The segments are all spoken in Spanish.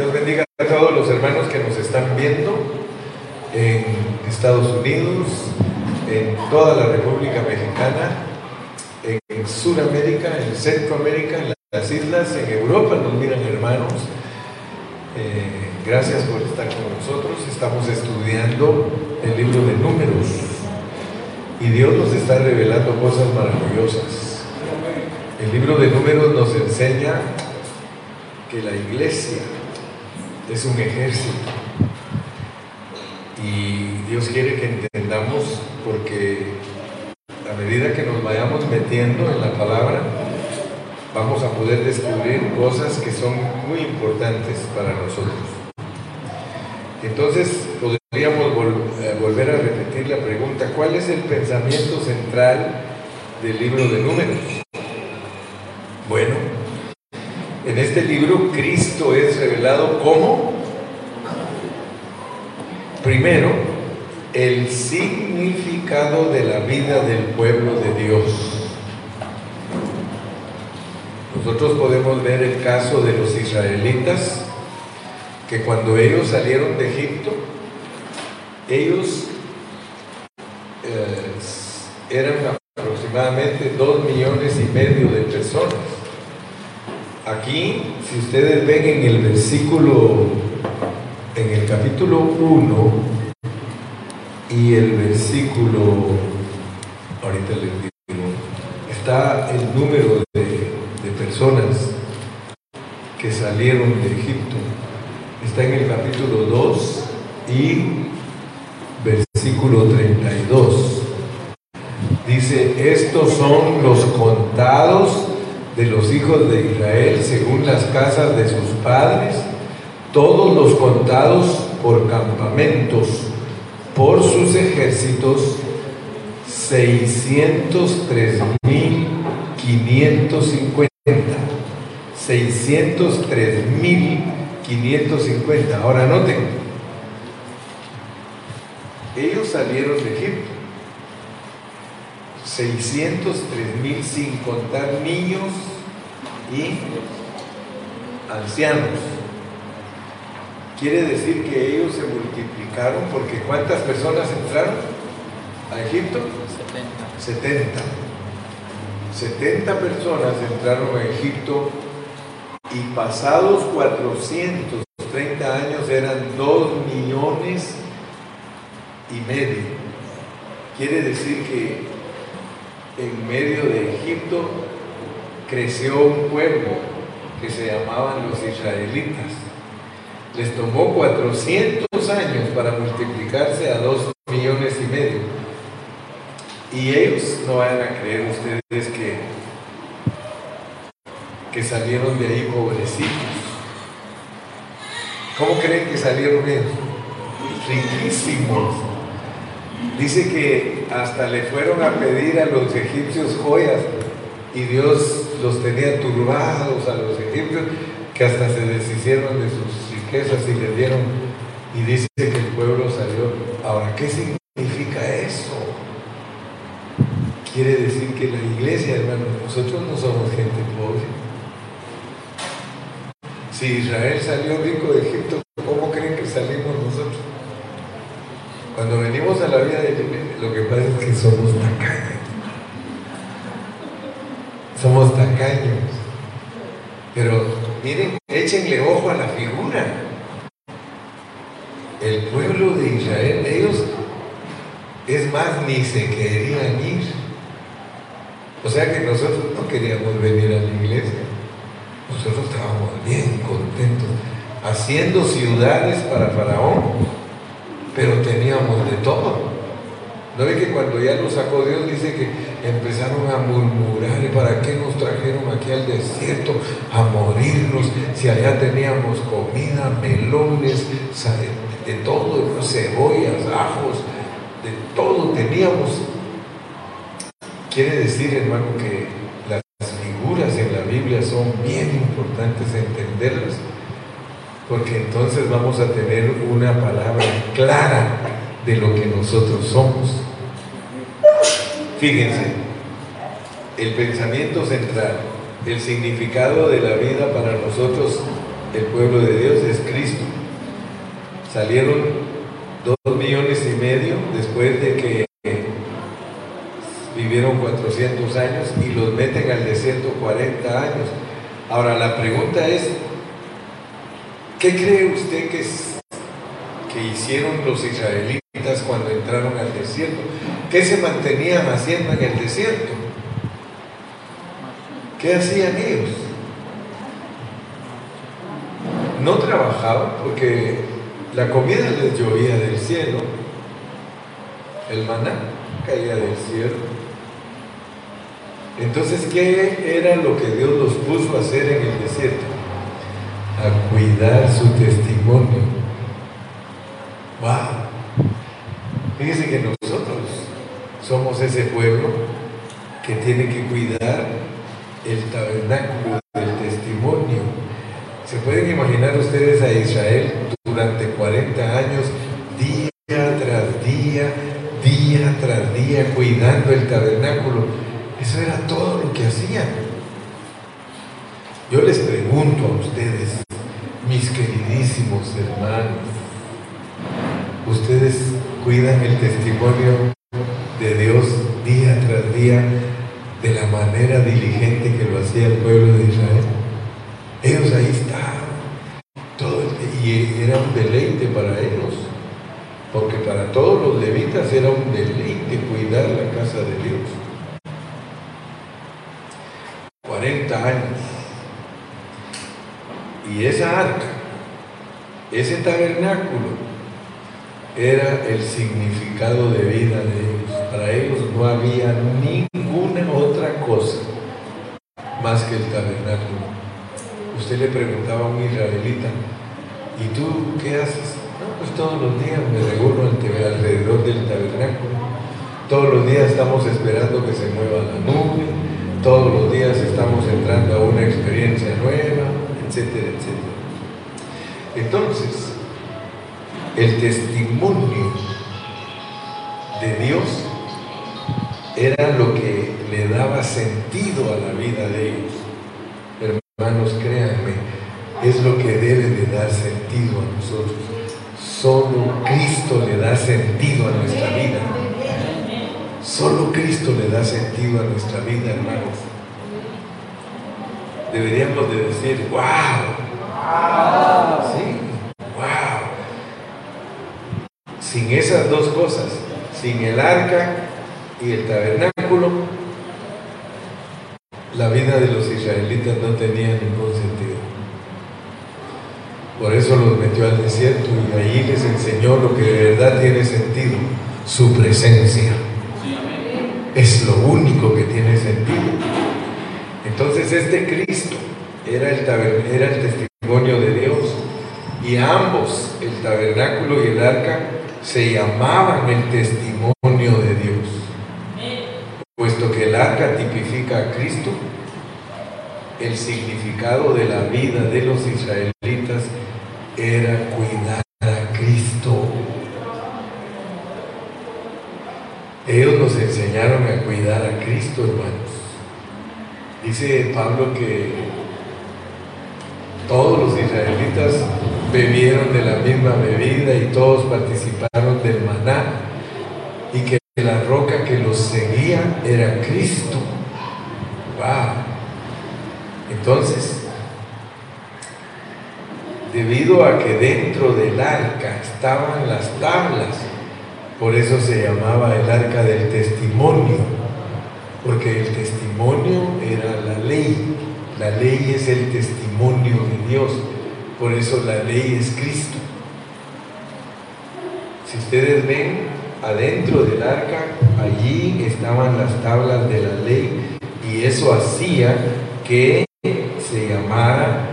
Dios bendiga a todos los hermanos que nos están viendo en Estados Unidos, en toda la República Mexicana, en Sudamérica, en Centroamérica, en las islas, en Europa nos miran hermanos. Eh, gracias por estar con nosotros. Estamos estudiando el libro de números y Dios nos está revelando cosas maravillosas. El libro de números nos enseña que la iglesia es un ejército y Dios quiere que entendamos porque a medida que nos vayamos metiendo en la palabra, vamos a poder descubrir cosas que son muy importantes para nosotros. Entonces, podríamos eh, volver a repetir la pregunta, ¿cuál es el pensamiento central del libro de números? Bueno, en este libro Cristo es revelado como, primero, el significado de la vida del pueblo de Dios. Nosotros podemos ver el caso de los israelitas, que cuando ellos salieron de Egipto, ellos eh, eran aproximadamente dos millones y medio de personas. Aquí, si ustedes ven en el versículo, en el capítulo 1 y el versículo, ahorita les digo, está el número de, personas que salieron de Egipto. Está en el capítulo 2 y versículo 32. Dice, estos son los contados de los hijos de Israel según las casas de sus padres, todos los contados por campamentos, por sus ejércitos, 603.550. 603.550. Ahora noten, ellos salieron de Egipto. 603 mil sin contar niños y ancianos. Quiere decir que ellos se multiplicaron porque ¿cuántas personas entraron a Egipto? 70. 70 personas entraron a Egipto y pasados 430 años eran 2 millones y medio. Quiere decir que en medio de Egipto creció un pueblo que se llamaban los israelitas. Les tomó 400 años para multiplicarse a 2 millones y medio. Y ellos no van a creer ustedes que, que salieron de ahí pobrecitos. ¿Cómo creen que salieron ellos? Riquísimos. Dice que hasta le fueron a pedir a los egipcios joyas y Dios los tenía turbados a los egipcios que hasta se deshicieron de sus riquezas y le dieron y dice que el pueblo salió. Ahora, ¿qué significa eso? Quiere decir que la iglesia, hermano, nosotros no somos gente pobre. Si Israel salió rico de Egipto, ¿cómo creen que salimos nosotros? Cuando venimos a la vida de lo que pasa es que somos tacaños. Somos tacaños. Pero miren, échenle ojo a la figura. El pueblo de Israel, ellos, es más, ni se querían ir. O sea que nosotros no queríamos venir a la iglesia. Nosotros estábamos bien contentos, haciendo ciudades para Faraón pero teníamos de todo. ¿No ve que cuando ya nos sacó Dios dice que empezaron a murmurar, ¿y para qué nos trajeron aquí al desierto a morirnos si allá teníamos comida, melones, de todo, cebollas, ajos, de todo teníamos? Quiere decir, hermano, que las figuras en la Biblia son bien importantes entenderlas porque entonces vamos a tener una palabra clara de lo que nosotros somos. Fíjense, el pensamiento central, el significado de la vida para nosotros, el pueblo de Dios, es salieron dos millones y medio después de que vivieron 400 años y los meten al desierto 40 años. Ahora la pregunta es, ¿qué cree usted que, que hicieron los israelitas cuando entraron al desierto? ¿Qué se mantenían haciendo en el desierto? ¿Qué hacían ellos? No trabajaban porque la comida les llovía del cielo, el maná caía del cielo. Entonces, ¿qué era lo que Dios los puso a hacer en el desierto? A cuidar su testimonio. ¡Wow! Fíjense que nosotros somos ese pueblo que tiene que cuidar el tabernáculo del testimonio. ¿Se pueden imaginar ustedes a Israel durante 40 años, día tras día, día tras día, cuidando el tabernáculo? Eso era todo lo que hacían. Yo les pregunto a ustedes, mis queridísimos hermanos, ¿ustedes cuidan el testimonio de Dios día tras día de la manera diligente que lo hacía el pueblo de Israel? Ellos ahí estaban, todo y era un deleite para ellos, porque para todos los levitas era un deleite cuidar la casa de Dios. 40 años. Y esa arca, ese tabernáculo, era el significado de vida de ellos. Para ellos no había ninguna otra cosa más que el tabernáculo. Usted le preguntaba a un israelita, ¿y tú qué haces? No, pues todos los días me reúno alrededor del tabernáculo. Todos los días estamos esperando que se mueva la nube, todos los días estamos entrando a una experiencia nueva, etcétera, etcétera. Entonces, el testimonio de Dios era lo que le daba sentido a la vida de ellos. Hermanos, créanme, es lo que debe de dar sentido a nosotros. Solo Cristo le da sentido a nuestra vida. Solo Cristo le da sentido a nuestra vida, hermanos. Deberíamos de decir, wow. Sí, wow. Sin esas dos cosas, sin el arca y el tabernáculo, la vida de los israelitas no tenía ningún sentido. Por eso los metió al desierto y ahí les enseñó lo que de verdad tiene sentido, su presencia es lo único que tiene sentido. Entonces este Cristo era el, era el testimonio de Dios y ambos, el tabernáculo y el arca, se llamaban el testimonio de Dios. Puesto que el arca tipifica a Cristo, el significado de la vida de los israelitas era cuidar a Cristo. Ellos nos enseñaron a cuidar a Cristo, hermanos. Dice Pablo que todos los israelitas bebieron de la misma bebida y todos participaron del maná y que la roca que los seguía era Cristo. ¡Wow! Entonces, debido a que dentro del arca estaban las tablas por eso se llamaba el arca del testimonio, porque el testimonio era la ley. La ley es el testimonio de Dios. Por eso la ley es Cristo. Si ustedes ven, adentro del arca, allí estaban las tablas de la ley y eso hacía que se llamara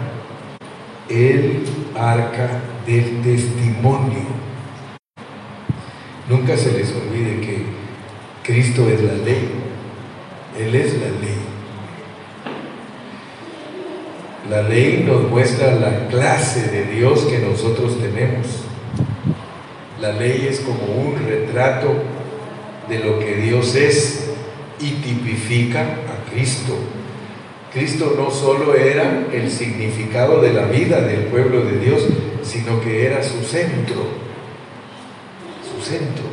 el arca del testimonio. Nunca se les olvide que Cristo es la ley. Él es la ley. La ley nos muestra la clase de Dios que nosotros tenemos. La ley es como un retrato de lo que Dios es y tipifica a Cristo. Cristo no solo era el significado de la vida del pueblo de Dios, sino que era su centro, su centro.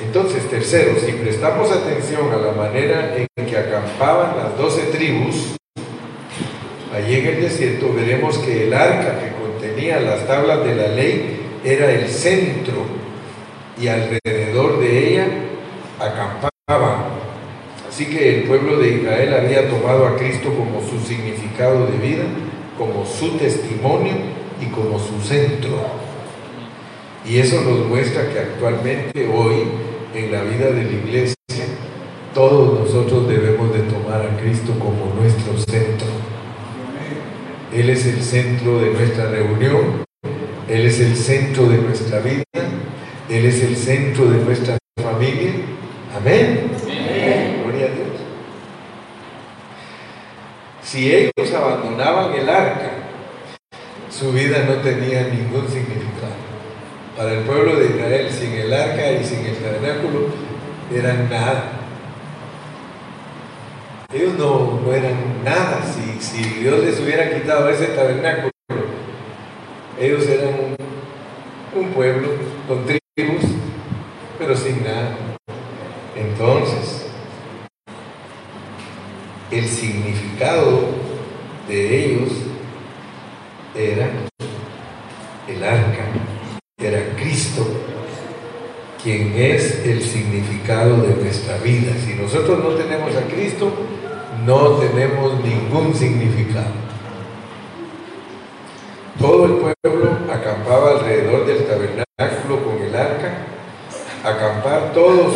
Entonces, tercero, si prestamos atención a la manera en que acampaban las doce tribus, allí en el desierto veremos que el arca que contenía las tablas de la ley era el centro y alrededor de ella acampaban. Así que el pueblo de Israel había tomado a Cristo como su significado de vida, como su testimonio y como su centro. Y eso nos muestra que actualmente hoy en la vida de la iglesia todos nosotros debemos de tomar a Cristo como nuestro centro. Él es el centro de nuestra reunión, Él es el centro de nuestra vida, Él es el centro de nuestra familia. Amén. Gloria a Dios. Si ellos abandonaban el arca, su vida no tenía ningún significado. Para el pueblo de Israel, sin el arca y sin el tabernáculo, eran nada. Ellos no, eran nada. Si, si, Dios les hubiera quitado ese tabernáculo, ellos eran un, un pueblo con tribus, pero sin nada. Entonces, el significado de ellos era el arca era Cristo, quien es el significado de nuestra vida. Si nosotros no tenemos a Cristo, no tenemos ningún significado. Todo el pueblo acampaba alrededor del tabernáculo con el arca, acampar todos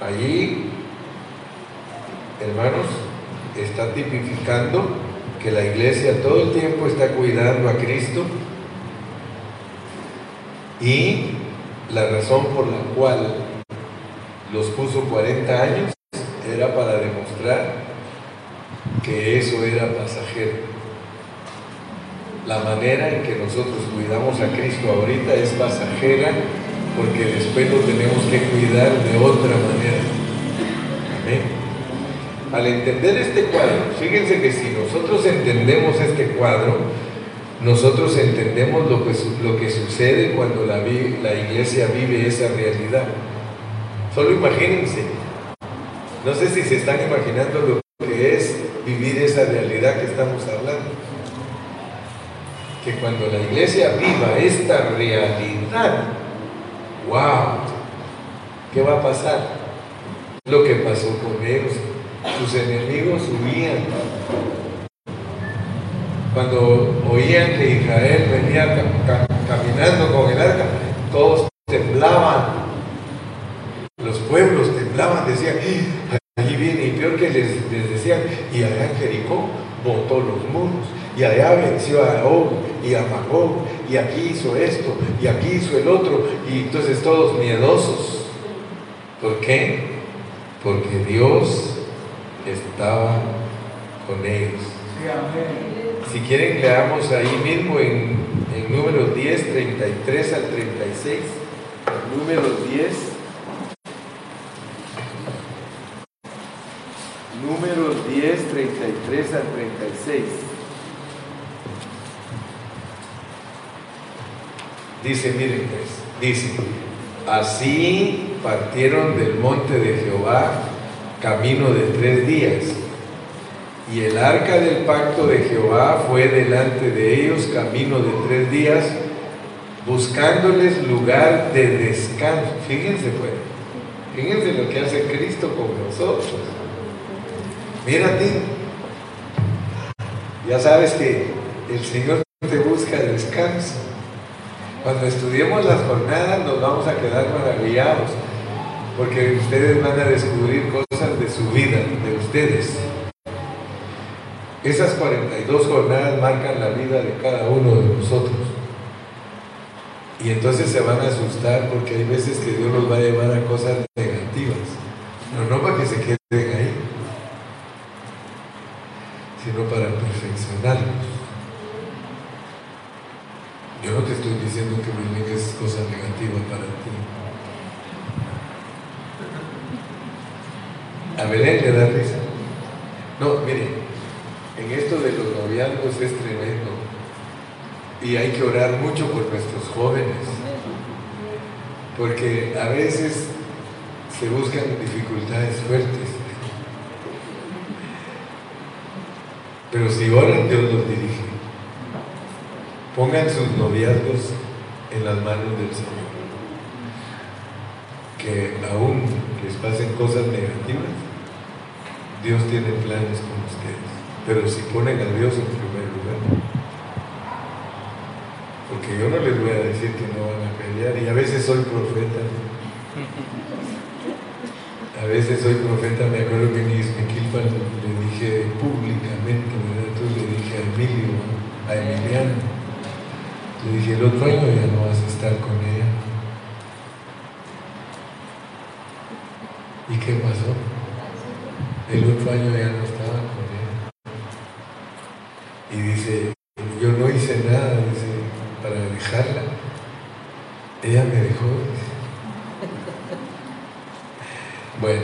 allí, hermanos, está tipificando que la iglesia todo el tiempo está cuidando a Cristo y la razón por la cual los puso 40 años era para demostrar que eso era pasajero. La manera en que nosotros cuidamos a Cristo ahorita es pasajera porque después lo tenemos que cuidar de otra manera. Amén. Al entender este cuadro, fíjense que si nosotros entendemos este cuadro, nosotros entendemos lo que, sucede cuando la, la iglesia vive esa realidad. Solo imagínense, no sé si se están imaginando lo que es vivir esa realidad que estamos hablando. Que cuando la iglesia viva esta realidad, wow, ¿qué va a pasar? Lo que pasó con ellos, sus enemigos huían, cuando oían que Israel venía caminando con el arca, todos temblaban. Los pueblos temblaban, decían, allí viene, y peor que les, decían, y allá Jericó botó los muros, y allá venció a Og y a Magog, y aquí hizo esto, y aquí hizo el otro, y entonces todos miedosos. ¿Por qué? Porque Dios estaba con ellos. Si quieren, leamos ahí mismo en, en número 10, 33 al 36. Número 10. Número 10, 33 al 36. Dice, miren pues, dice, así partieron del monte de Jehová camino de tres días y el arca del pacto de Jehová fue delante de ellos camino de tres días, buscándoles lugar de descanso. Fíjense pues, fíjense lo que hace Cristo con nosotros. Mírate, ya sabes que el Señor te busca descanso. Cuando estudiemos las jornadas nos vamos a quedar maravillados, porque ustedes van a descubrir cosas de su vida, de ustedes. Esas 42 jornadas marcan la vida de cada uno de nosotros. Y entonces se van a asustar porque hay veces que Dios los va a llevar a cosas negativas. Pero no para que se queden ahí, sino para perfeccionarlos. Yo no te estoy diciendo que me es cosa negativa para ti. A Belén le da risa. No, miren, en esto de los noviazgos es tremendo. Y hay que orar mucho por nuestros jóvenes. Porque a veces se buscan dificultades fuertes. Pero si oran, Dios los dirige. Pongan sus noviazgos en las manos del Señor. Que aún les pasen cosas negativas, Dios tiene planes con ustedes. Pero si ponen a Dios en primer lugar. Porque yo no les voy a decir que no van a pelear. Y a veces soy profeta. A veces soy profeta. Me acuerdo que en Ismequilpan le dije públicamente, ¿verdad? Entonces le dije a Emilio, a Emiliano le dije, el otro año ya no vas a estar con ella. ¿Y qué pasó? El otro año ya no estaba con ella. Y dice, yo no hice nada, dice, para dejarla. Ella me dejó. Bueno,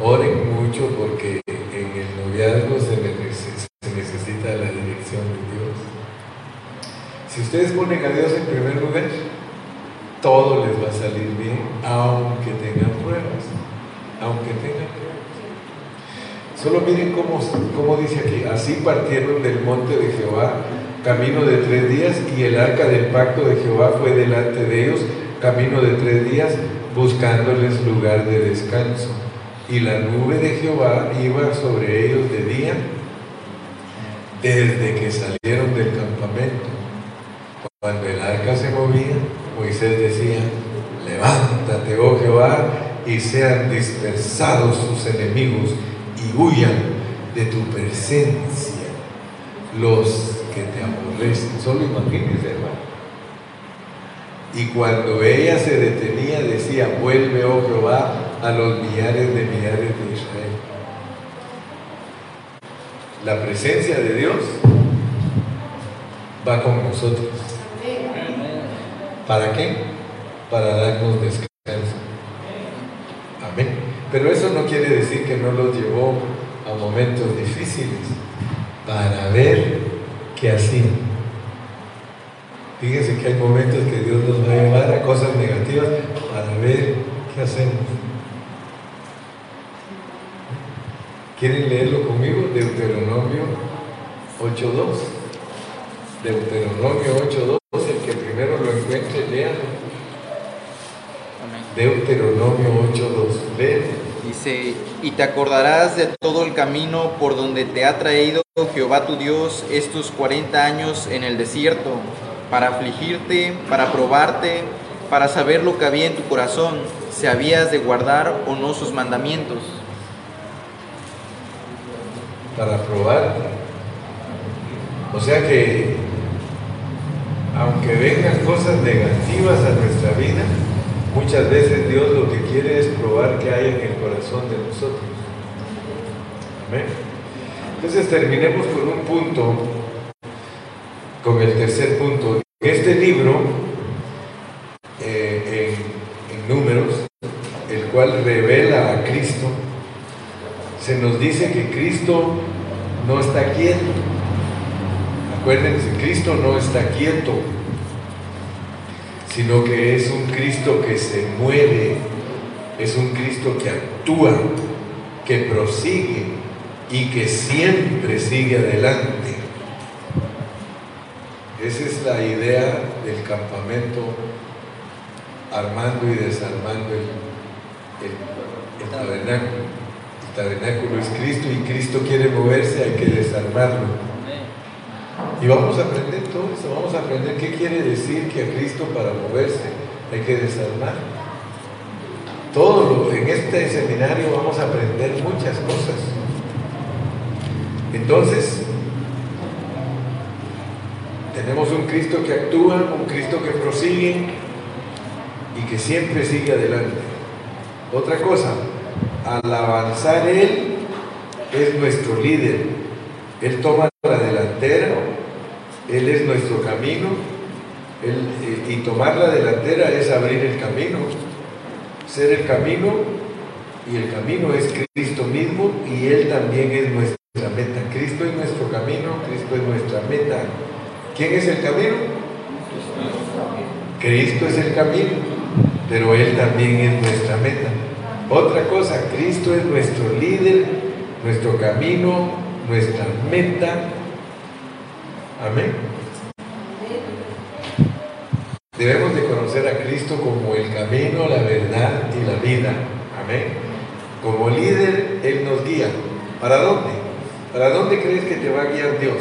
oren mucho porque en el noviazgo se necesita la dirección de Dios. Si ustedes ponen a Dios en primer lugar, todo les va a salir bien, aunque tengan pruebas. Aunque tengan pruebas. Solo miren cómo, cómo dice aquí, así partieron del monte de Jehová camino de tres días y el arca del pacto de Jehová fue delante de ellos camino de tres días buscándoles lugar de descanso. Y la nube de Jehová iba sobre ellos de día desde que salieron del campamento cuando el arca se movía, Moisés decía, levántate, oh Jehová, y sean dispersados sus enemigos y huyan de tu presencia los que te aborrecen. Solo imagínense, hermano. Y cuando ella se detenía, decía, vuelve, oh Jehová, a los millares de millares de Israel. La presencia de Dios va con nosotros. ¿Para qué? Para darnos descanso. Amén. Pero eso no quiere decir que no los llevó a momentos difíciles para ver qué hacían. Fíjense que hay momentos que Dios nos va a llevar a cosas negativas para ver qué hacemos. ¿Quieren leerlo conmigo? Deuteronomio 8.2. Deuteronomio 8.2 primero lo encuentre, léalo. Deuteronomio 8.2. Dice, y te acordarás de todo el camino por donde te ha traído Jehová tu Dios estos 40 años en el desierto, para afligirte, para probarte, para saber lo que había en tu corazón, si habías de guardar o no sus mandamientos. Para probarte. O sea que aunque vengan cosas negativas a nuestra vida, muchas veces Dios lo que quiere es probar que hay en el corazón de nosotros. Amén. Entonces terminemos con un punto, con el tercer punto. Este libro, eh, en, en números, el cual revela a Cristo, se nos dice que Cristo no está quieto Acuérdense, Cristo no está quieto, sino que es un Cristo que se mueve, es un Cristo que actúa, que prosigue y que siempre sigue adelante. Esa es la idea del campamento armando y desarmando el, el tabernáculo. El tabernáculo es Cristo y Cristo quiere moverse, hay que desarmarlo. Y vamos a aprender todo eso, vamos a aprender qué quiere decir que a Cristo para moverse hay que desarmar. Todo lo, en este seminario vamos a aprender muchas cosas. Entonces, tenemos un Cristo que actúa, un Cristo que prosigue y que siempre sigue adelante. Otra cosa, al avanzar Él es nuestro líder. Él toma la delantera él es nuestro camino eh, y tomar la delantera es abrir el camino, ser el camino y el camino es Cristo mismo y Él también es nuestra meta. Cristo es nuestro camino, Cristo es nuestra meta. ¿Quién es el camino? Cristo es el camino, pero Él también es nuestra meta. Otra cosa, Cristo es nuestro líder, nuestro camino, nuestra meta. Amén. Debemos de conocer a Cristo como el camino, la verdad y la vida. Amén. Como líder, Él nos guía. ¿Para dónde? ¿Para dónde crees que te va a guiar Dios?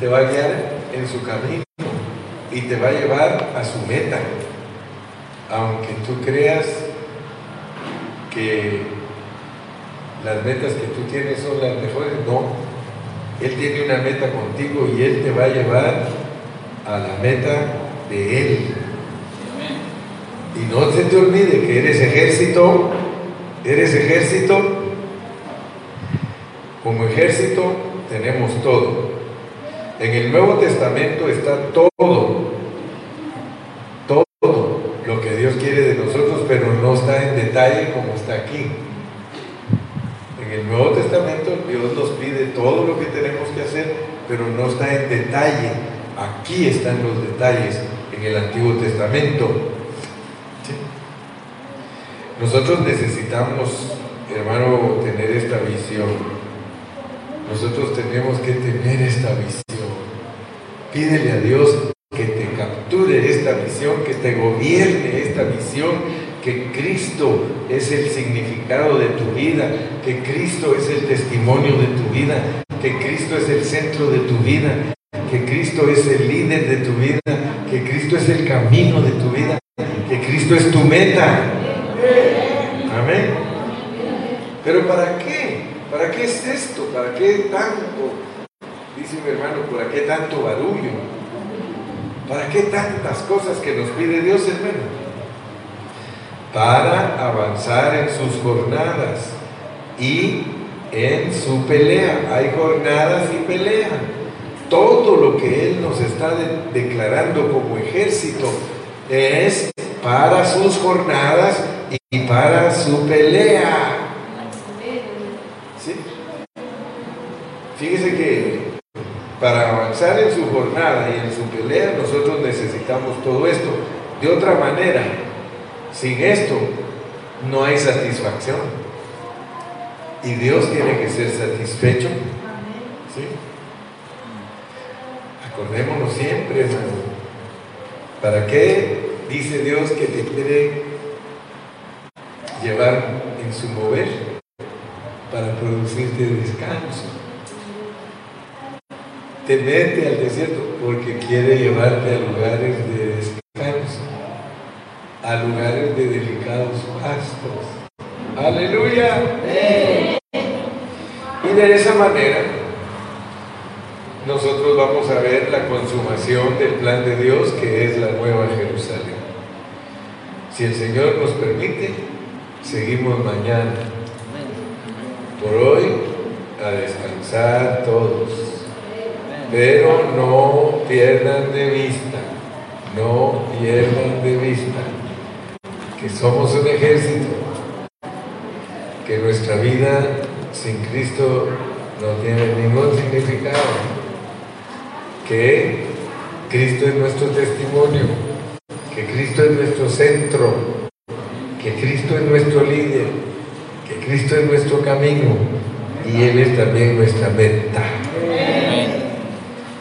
Te va a guiar en su camino y te va a llevar a su meta. Aunque tú creas que las metas que tú tienes son las mejores, no. Él tiene una meta contigo y Él te va a llevar a la meta de Él. Y no se te olvide que eres ejército, eres ejército. Como ejército tenemos todo. En el Nuevo Testamento está todo, todo lo que Dios quiere de nosotros, pero no está en detalle como está aquí. En el Nuevo Testamento Dios nos pide todo lo que tenemos que hacer, pero no está en detalle Aquí están los detalles en el Antiguo Testamento. Nosotros necesitamos, hermano, tener esta visión. Nosotros tenemos que tener esta visión. Pídele a Dios que te capture esta visión, que te gobierne esta visión, que Cristo es el significado de tu vida, que Cristo es el testimonio de tu vida, que Cristo es el centro de tu vida, que Cristo es el líder de tu vida, que Cristo es el camino de tu vida, que Cristo es tu meta. Amén. Pero ¿para qué? ¿Para qué es esto? ¿Para qué tanto? Dice mi hermano, ¿para qué tanto barullo? ¿Para qué tantas cosas que nos pide Dios, hermano? Para avanzar en sus jornadas y en su pelea. Hay jornadas y pelea todo lo que Él nos está declarando como ejército es para sus jornadas y para su pelea. ¿Sí? Fíjese que para avanzar en su jornada y en su pelea nosotros necesitamos todo esto. De otra manera, sin esto no hay satisfacción. Y Dios tiene que ser satisfecho. ¿Sí? Acordémonos siempre, hermano. ¿Para qué dice Dios que te quiere llevar en su mover? Para producirte descanso. Te mete al desierto porque quiere llevarte a lugares de descanso, a lugares de delicados pastos. Aleluya. Y de esa manera nosotros vamos a ver la consumación del plan de Dios que es la nueva Jerusalén. Si el Señor nos permite, seguimos mañana. Por hoy, a descansar todos. Pero no pierdan de vista, no pierdan de vista que somos un ejército, que nuestra vida sin Cristo no tiene ningún significado que Cristo es nuestro testimonio, que Cristo es nuestro centro, que Cristo es nuestro líder, que Cristo es nuestro camino y Él es también nuestra meta.